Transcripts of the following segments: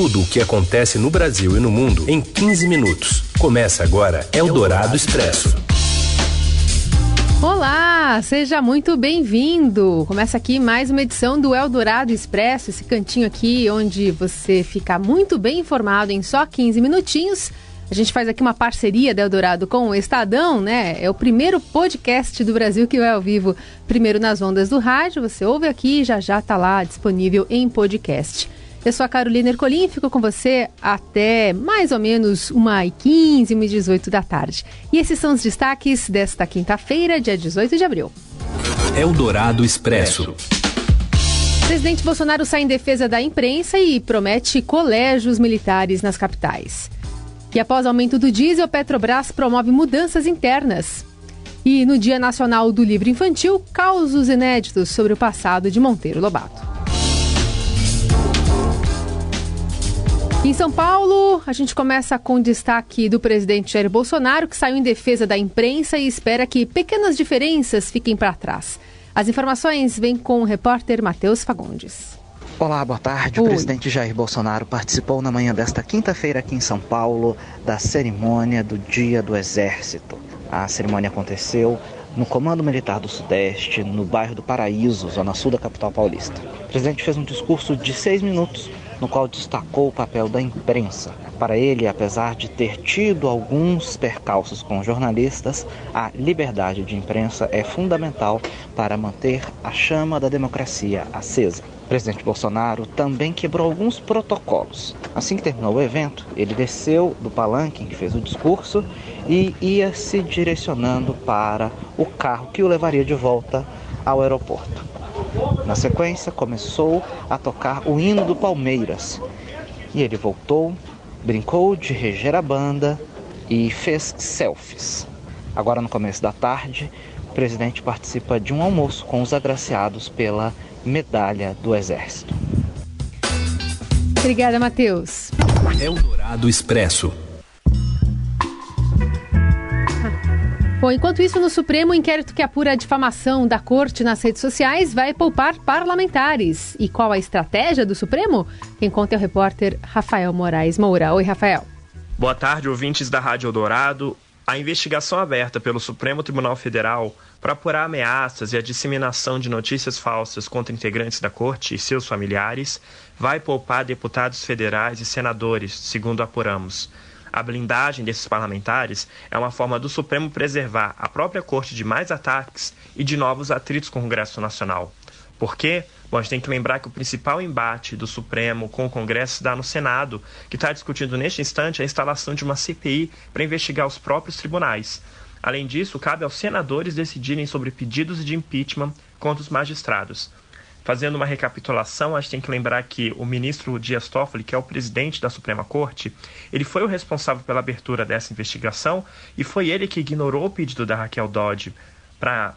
tudo o que acontece no Brasil e no mundo em 15 minutos. Começa agora Eldorado Expresso. Olá, seja muito bem-vindo. Começa aqui mais uma edição do Eldorado Expresso, esse cantinho aqui onde você fica muito bem informado em só 15 minutinhos. A gente faz aqui uma parceria da Eldorado com o Estadão, né? É o primeiro podcast do Brasil que vai ao vivo, primeiro nas ondas do rádio. Você ouve aqui e já já está lá disponível em podcast. Eu sou a Carolina Ercolim e fico com você até mais ou menos 1h15, 1h18 da tarde. E esses são os destaques desta quinta-feira, dia 18 de abril. Eldorado Expresso. Presidente Bolsonaro sai em defesa da imprensa e promete colégios militares nas capitais. E após aumento do diesel, Petrobras promove mudanças internas. E no Dia Nacional do Livro Infantil, causos inéditos sobre o passado de Monteiro Lobato. Em São Paulo, a gente começa com destaque do presidente Jair Bolsonaro, que saiu em defesa da imprensa e espera que pequenas diferenças fiquem para trás. As informações vêm com o repórter Matheus Fagundes. Olá, boa tarde. Oi. O presidente Jair Bolsonaro participou na manhã desta quinta-feira aqui em São Paulo da cerimônia do Dia do Exército. A cerimônia aconteceu no Comando Militar do Sudeste, no bairro do Paraíso, zona sul da capital paulista. O presidente fez um discurso de seis minutos no qual destacou o papel da imprensa. Para ele, apesar de ter tido alguns percalços com jornalistas, a liberdade de imprensa é fundamental para manter a chama da democracia acesa. O presidente Bolsonaro também quebrou alguns protocolos. Assim que terminou o evento, ele desceu do palanque em que fez o discurso e ia se direcionando para o carro que o levaria de volta ao aeroporto. Na sequência, começou a tocar o hino do Palmeiras. E ele voltou, brincou de reger a banda e fez selfies. Agora, no começo da tarde, o presidente participa de um almoço com os agraciados pela Medalha do Exército. Obrigada, Matheus. Eldorado Expresso. Bom, enquanto isso, no Supremo, o inquérito que apura a difamação da corte nas redes sociais vai poupar parlamentares. E qual a estratégia do Supremo? Quem conta é o repórter Rafael Moraes Moura. Oi, Rafael. Boa tarde, ouvintes da Rádio Eldorado. A investigação aberta pelo Supremo Tribunal Federal para apurar ameaças e a disseminação de notícias falsas contra integrantes da corte e seus familiares vai poupar deputados federais e senadores, segundo apuramos. A blindagem desses parlamentares é uma forma do Supremo preservar a própria corte de mais ataques e de novos atritos com o Congresso Nacional. Por quê? Bom, a gente tem que lembrar que o principal embate do Supremo com o Congresso se dá no Senado, que está discutindo neste instante a instalação de uma CPI para investigar os próprios tribunais. Além disso, cabe aos senadores decidirem sobre pedidos de impeachment contra os magistrados. Fazendo uma recapitulação, a gente tem que lembrar que o ministro Dias Toffoli, que é o presidente da Suprema Corte, ele foi o responsável pela abertura dessa investigação e foi ele que ignorou o pedido da Raquel Dodge para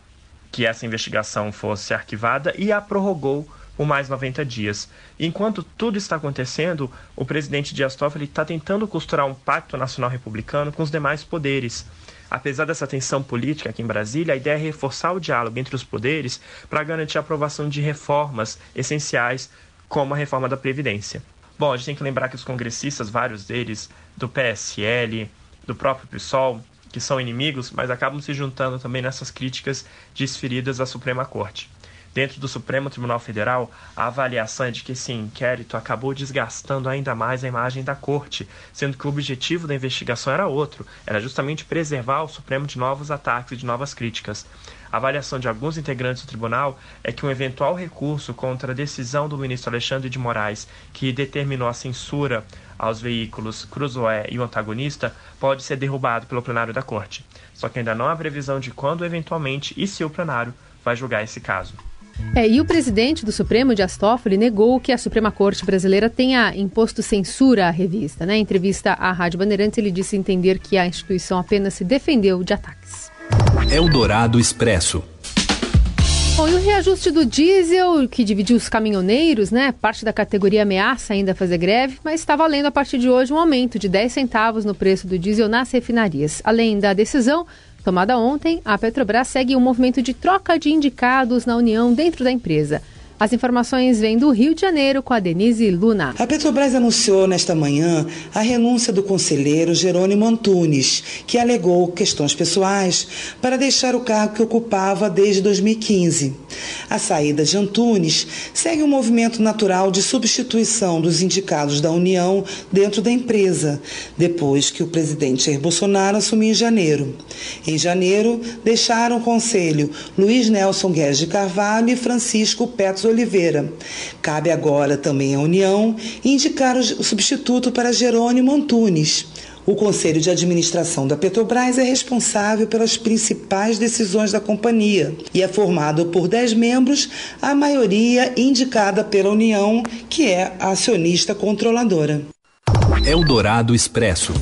que essa investigação fosse arquivada e a prorrogou por mais 90 dias. Enquanto tudo está acontecendo, o presidente Dias Toffoli está tentando costurar um pacto nacional republicano com os demais poderes. Apesar dessa tensão política aqui em Brasília, a ideia é reforçar o diálogo entre os poderes para garantir a aprovação de reformas essenciais, como a reforma da Previdência. Bom, a gente tem que lembrar que os congressistas, vários deles, do PSL, do próprio PSOL, que são inimigos, mas acabam se juntando também nessas críticas desferidas à Suprema Corte dentro do Supremo Tribunal Federal, a avaliação é de que esse inquérito acabou desgastando ainda mais a imagem da corte, sendo que o objetivo da investigação era outro, era justamente preservar o Supremo de novos ataques e de novas críticas. A avaliação de alguns integrantes do tribunal é que um eventual recurso contra a decisão do ministro Alexandre de Moraes, que determinou a censura aos veículos Cruzoé e o antagonista, pode ser derrubado pelo plenário da corte. Só que ainda não há previsão de quando, eventualmente, e se o plenário vai julgar esse caso. É, e o presidente do Supremo, Dias Toffoli, negou que a Suprema Corte Brasileira tenha imposto censura à revista. Né? Em entrevista à Rádio Bandeirantes, ele disse entender que a instituição apenas se defendeu de ataques. Eldorado Expresso. Bom, e o reajuste do diesel, que dividiu os caminhoneiros, né? Parte da categoria ameaça ainda fazer greve, mas está valendo a partir de hoje um aumento de 10 centavos no preço do diesel nas refinarias. Além da decisão, Tomada ontem, a Petrobras segue um movimento de troca de indicados na União dentro da empresa. As informações vêm do Rio de Janeiro com a Denise Luna. A Petrobras anunciou nesta manhã a renúncia do conselheiro Jerônimo Antunes, que alegou questões pessoais para deixar o cargo que ocupava desde 2015. A saída de Antunes segue um movimento natural de substituição dos indicados da União dentro da empresa, depois que o presidente Jair Bolsonaro assumiu em janeiro. Em janeiro, deixaram o conselho Luiz Nelson Guedes de Carvalho e Francisco Petros Oliveira. Cabe agora também à União indicar o substituto para Jerônimo Antunes. O Conselho de Administração da Petrobras é responsável pelas principais decisões da companhia e é formado por 10 membros, a maioria indicada pela União, que é a acionista controladora. Eldorado Expresso.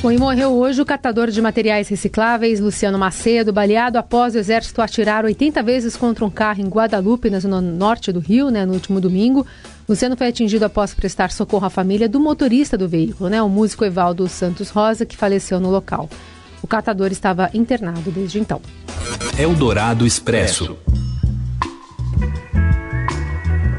Bom, e morreu hoje o catador de materiais recicláveis, Luciano Macedo, baleado após o exército atirar 80 vezes contra um carro em Guadalupe, na zona norte do Rio, né, no último domingo. Luciano foi atingido após prestar socorro à família do motorista do veículo, né, o músico Evaldo Santos Rosa, que faleceu no local. O catador estava internado desde então. Eldorado Expresso.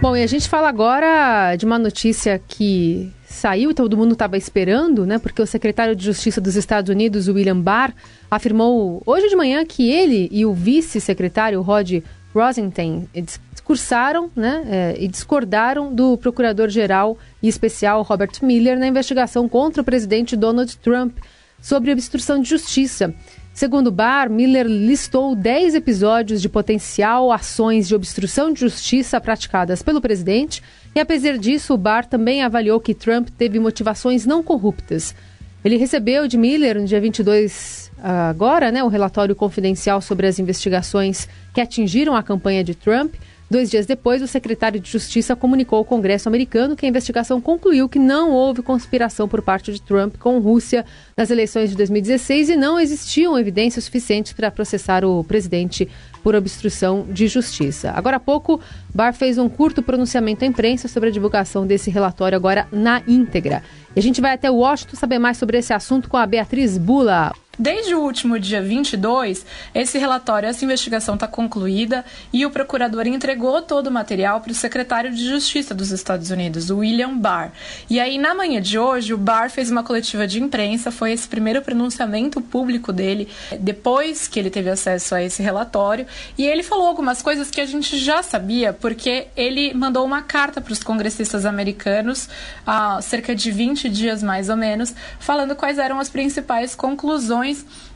Bom, e a gente fala agora de uma notícia que saiu e todo mundo estava esperando, né? Porque o secretário de Justiça dos Estados Unidos, William Barr, afirmou hoje de manhã que ele e o vice-secretário Rod Rosenstein discursaram né, é, e discordaram do procurador-geral e especial Robert Miller na investigação contra o presidente Donald Trump sobre obstrução de justiça. Segundo Barr, Miller listou 10 episódios de potencial ações de obstrução de justiça praticadas pelo presidente e, apesar disso, o também avaliou que Trump teve motivações não corruptas. Ele recebeu de Miller, no dia 22 agora, né, o relatório confidencial sobre as investigações que atingiram a campanha de Trump Dois dias depois, o secretário de Justiça comunicou ao Congresso americano que a investigação concluiu que não houve conspiração por parte de Trump com Rússia nas eleições de 2016 e não existiam evidências suficientes para processar o presidente por obstrução de justiça. Agora há pouco, Barr fez um curto pronunciamento à imprensa sobre a divulgação desse relatório agora na íntegra. E a gente vai até Washington saber mais sobre esse assunto com a Beatriz Bula. Desde o último dia 22, esse relatório, essa investigação está concluída e o procurador entregou todo o material para o secretário de Justiça dos Estados Unidos, William Barr. E aí, na manhã de hoje, o Barr fez uma coletiva de imprensa, foi esse primeiro pronunciamento público dele, depois que ele teve acesso a esse relatório, e ele falou algumas coisas que a gente já sabia, porque ele mandou uma carta para os congressistas americanos há cerca de 20 dias mais ou menos, falando quais eram as principais conclusões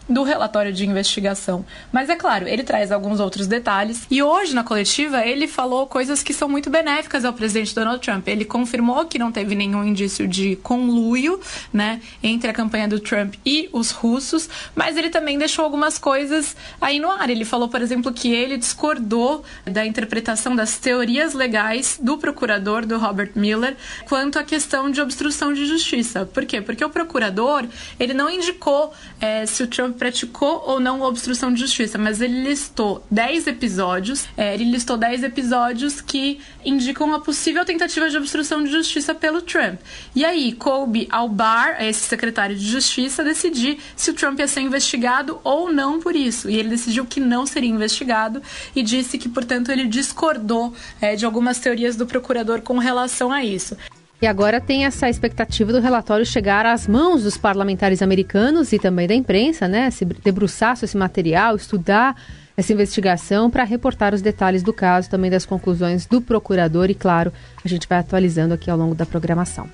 do relatório de investigação. Mas é claro, ele traz alguns outros detalhes. E hoje, na coletiva, ele falou coisas que são muito benéficas ao presidente Donald Trump. Ele confirmou que não teve nenhum indício de conluio, né, entre a campanha do Trump e os russos, mas ele também deixou algumas coisas aí no ar. Ele falou, por exemplo, que ele discordou da interpretação das teorias legais do procurador, do Robert Miller, quanto à questão de obstrução de justiça. Por quê? Porque o procurador, ele não indicou é, se o Trump praticou ou não obstrução de justiça, mas ele listou 10 episódios, é, ele listou 10 episódios que indicam a possível tentativa de obstrução de justiça pelo Trump. E aí, coube ao Barr, esse secretário de justiça, decidir se o Trump ia ser investigado ou não por isso. E ele decidiu que não seria investigado e disse que, portanto, ele discordou é, de algumas teorias do procurador com relação a isso. E agora tem essa expectativa do relatório chegar às mãos dos parlamentares americanos e também da imprensa, né? Se debruçar sobre esse material, estudar essa investigação para reportar os detalhes do caso, também das conclusões do procurador e, claro, a gente vai atualizando aqui ao longo da programação.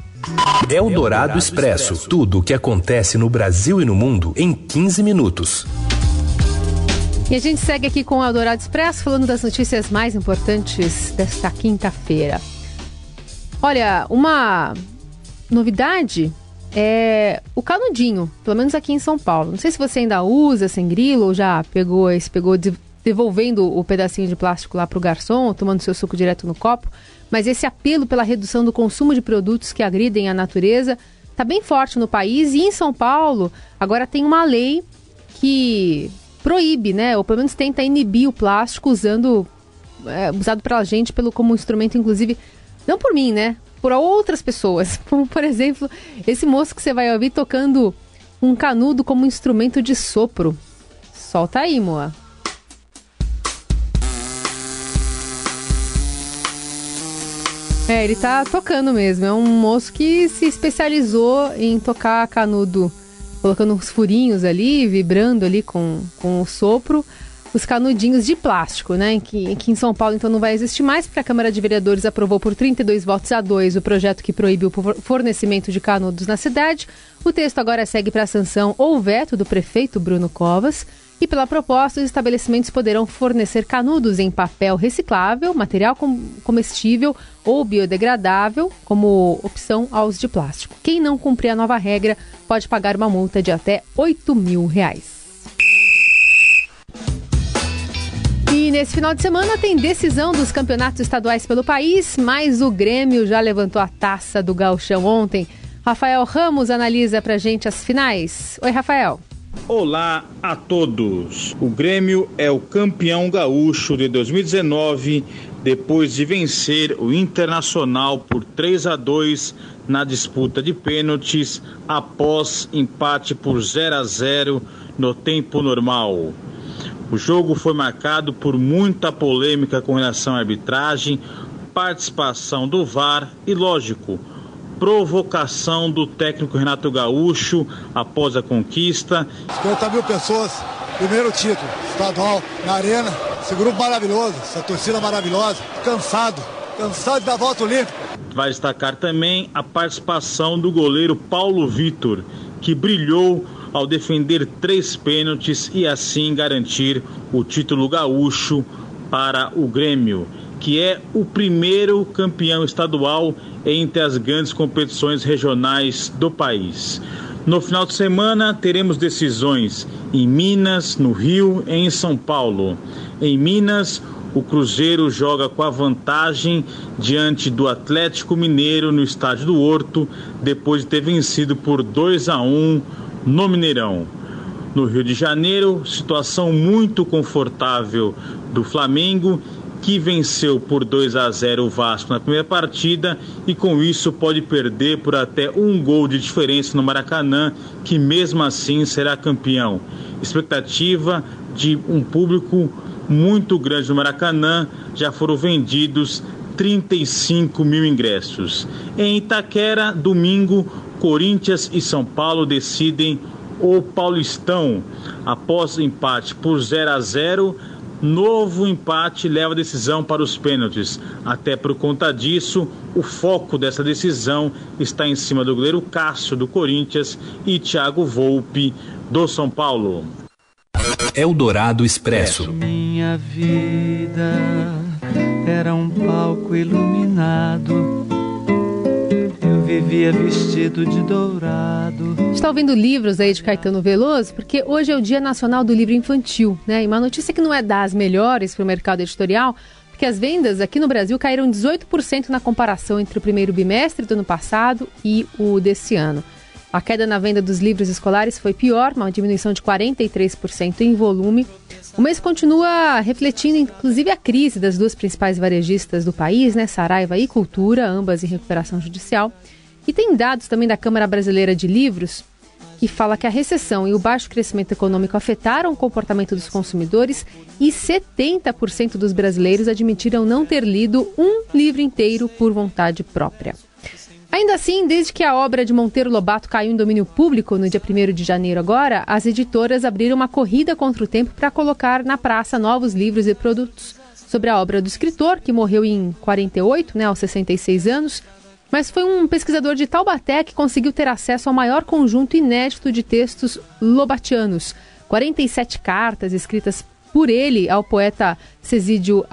É o Dourado Expresso. Tudo o que acontece no Brasil e no mundo em 15 minutos. E a gente segue aqui com o Eldorado Expresso, falando das notícias mais importantes desta quinta-feira. Olha, uma novidade é o canudinho, pelo menos aqui em São Paulo. Não sei se você ainda usa sem grilo ou já pegou esse pegou devolvendo o pedacinho de plástico lá para o garçom, tomando seu suco direto no copo. Mas esse apelo pela redução do consumo de produtos que agridem a natureza está bem forte no país e em São Paulo agora tem uma lei que proíbe, né, ou pelo menos tenta inibir o plástico usando é, usado pela gente pelo como instrumento, inclusive não por mim, né? Por outras pessoas. Como, por exemplo, esse moço que você vai ouvir tocando um canudo como instrumento de sopro. Solta aí, Moa. É, ele tá tocando mesmo. É um moço que se especializou em tocar canudo, colocando uns furinhos ali, vibrando ali com, com o sopro os canudinhos de plástico, né? Que, que em São Paulo então não vai existir mais, porque a Câmara de Vereadores aprovou por 32 votos a 2 o projeto que proíbe o fornecimento de canudos na cidade. O texto agora segue para a sanção ou veto do prefeito Bruno Covas. E pela proposta, os estabelecimentos poderão fornecer canudos em papel reciclável, material comestível ou biodegradável, como opção aos de plástico. Quem não cumprir a nova regra pode pagar uma multa de até 8 mil reais. E nesse final de semana tem decisão dos campeonatos estaduais pelo país, mas o Grêmio já levantou a taça do Galchão ontem. Rafael Ramos analisa pra gente as finais. Oi, Rafael. Olá a todos. O Grêmio é o campeão gaúcho de 2019 depois de vencer o Internacional por 3 a 2 na disputa de pênaltis após empate por 0 a 0 no tempo normal. O jogo foi marcado por muita polêmica com relação à arbitragem, participação do VAR e, lógico, provocação do técnico Renato Gaúcho após a conquista. 50 mil pessoas, primeiro título estadual na arena. Esse grupo maravilhoso, essa torcida maravilhosa, cansado, cansado dar volta olímpica. Vai destacar também a participação do goleiro Paulo Vitor, que brilhou ao defender três pênaltis e assim garantir o título gaúcho para o Grêmio, que é o primeiro campeão estadual entre as grandes competições regionais do país. No final de semana teremos decisões em Minas, no Rio e em São Paulo. Em Minas, o Cruzeiro joga com a vantagem diante do Atlético Mineiro no estádio do Horto, depois de ter vencido por 2 a 1 no Mineirão. No Rio de Janeiro, situação muito confortável do Flamengo, que venceu por 2 a 0 o Vasco na primeira partida e com isso pode perder por até um gol de diferença no Maracanã, que mesmo assim será campeão. Expectativa de um público muito grande no Maracanã, já foram vendidos 35 mil ingressos. Em Itaquera, domingo, Corinthians e São Paulo decidem o Paulistão. Após empate por 0 a 0, novo empate leva a decisão para os pênaltis. Até por conta disso, o foco dessa decisão está em cima do goleiro Cássio do Corinthians e Thiago Volpe do São Paulo. Eldorado Expresso. Minha vida era um palco iluminado vivia vestido de dourado. Está ouvindo livros aí de Caetano Veloso? Porque hoje é o Dia Nacional do Livro Infantil, né? E uma notícia que não é das melhores para o mercado editorial, porque as vendas aqui no Brasil caíram 18% na comparação entre o primeiro bimestre do ano passado e o desse ano. A queda na venda dos livros escolares foi pior, uma diminuição de 43% em volume. O mês continua refletindo, inclusive, a crise das duas principais varejistas do país, né, Saraiva e Cultura, ambas em recuperação judicial. E tem dados também da Câmara Brasileira de Livros que fala que a recessão e o baixo crescimento econômico afetaram o comportamento dos consumidores e 70% dos brasileiros admitiram não ter lido um livro inteiro por vontade própria. Ainda assim, desde que a obra de Monteiro Lobato caiu em domínio público no dia 1 de janeiro agora, as editoras abriram uma corrida contra o tempo para colocar na praça novos livros e produtos sobre a obra do escritor, que morreu em 48, né, aos 66 anos, mas foi um pesquisador de Taubaté que conseguiu ter acesso ao maior conjunto inédito de textos lobatianos. 47 cartas escritas por ele ao poeta Cesídio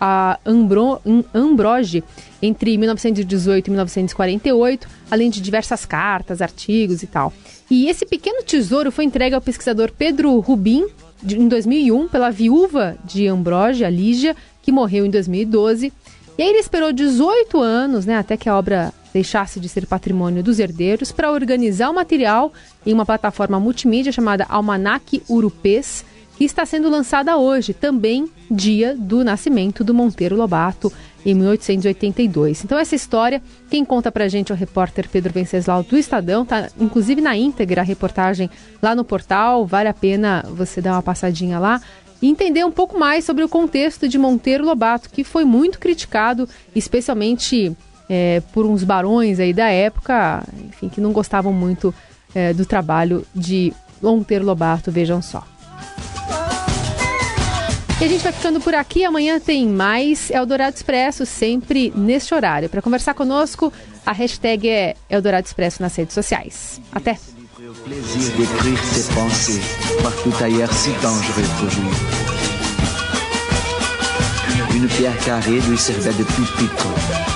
Ambro, Ambroge entre 1918 e 1948, além de diversas cartas, artigos e tal. E esse pequeno tesouro foi entregue ao pesquisador Pedro Rubim em 2001 pela viúva de Ambroge, a Lígia, que morreu em 2012. E aí ele esperou 18 anos, né, até que a obra deixasse de ser patrimônio dos herdeiros, para organizar o material em uma plataforma multimídia chamada Almanac Urupês, que está sendo lançada hoje, também dia do nascimento do Monteiro Lobato, em 1882. Então essa história, quem conta pra gente é o repórter Pedro Venceslau do Estadão, tá inclusive na íntegra a reportagem lá no portal, vale a pena você dar uma passadinha lá e entender um pouco mais sobre o contexto de Monteiro Lobato, que foi muito criticado, especialmente é, por uns barões aí da época, enfim, que não gostavam muito é, do trabalho de Monteiro Lobato, vejam só. E a gente vai ficando por aqui. Amanhã tem mais Eldorado Expresso, sempre neste horário. Para conversar conosco, a hashtag é Eldorado Expresso nas redes sociais. Até! Une pierre carrée lui servait de pulpito.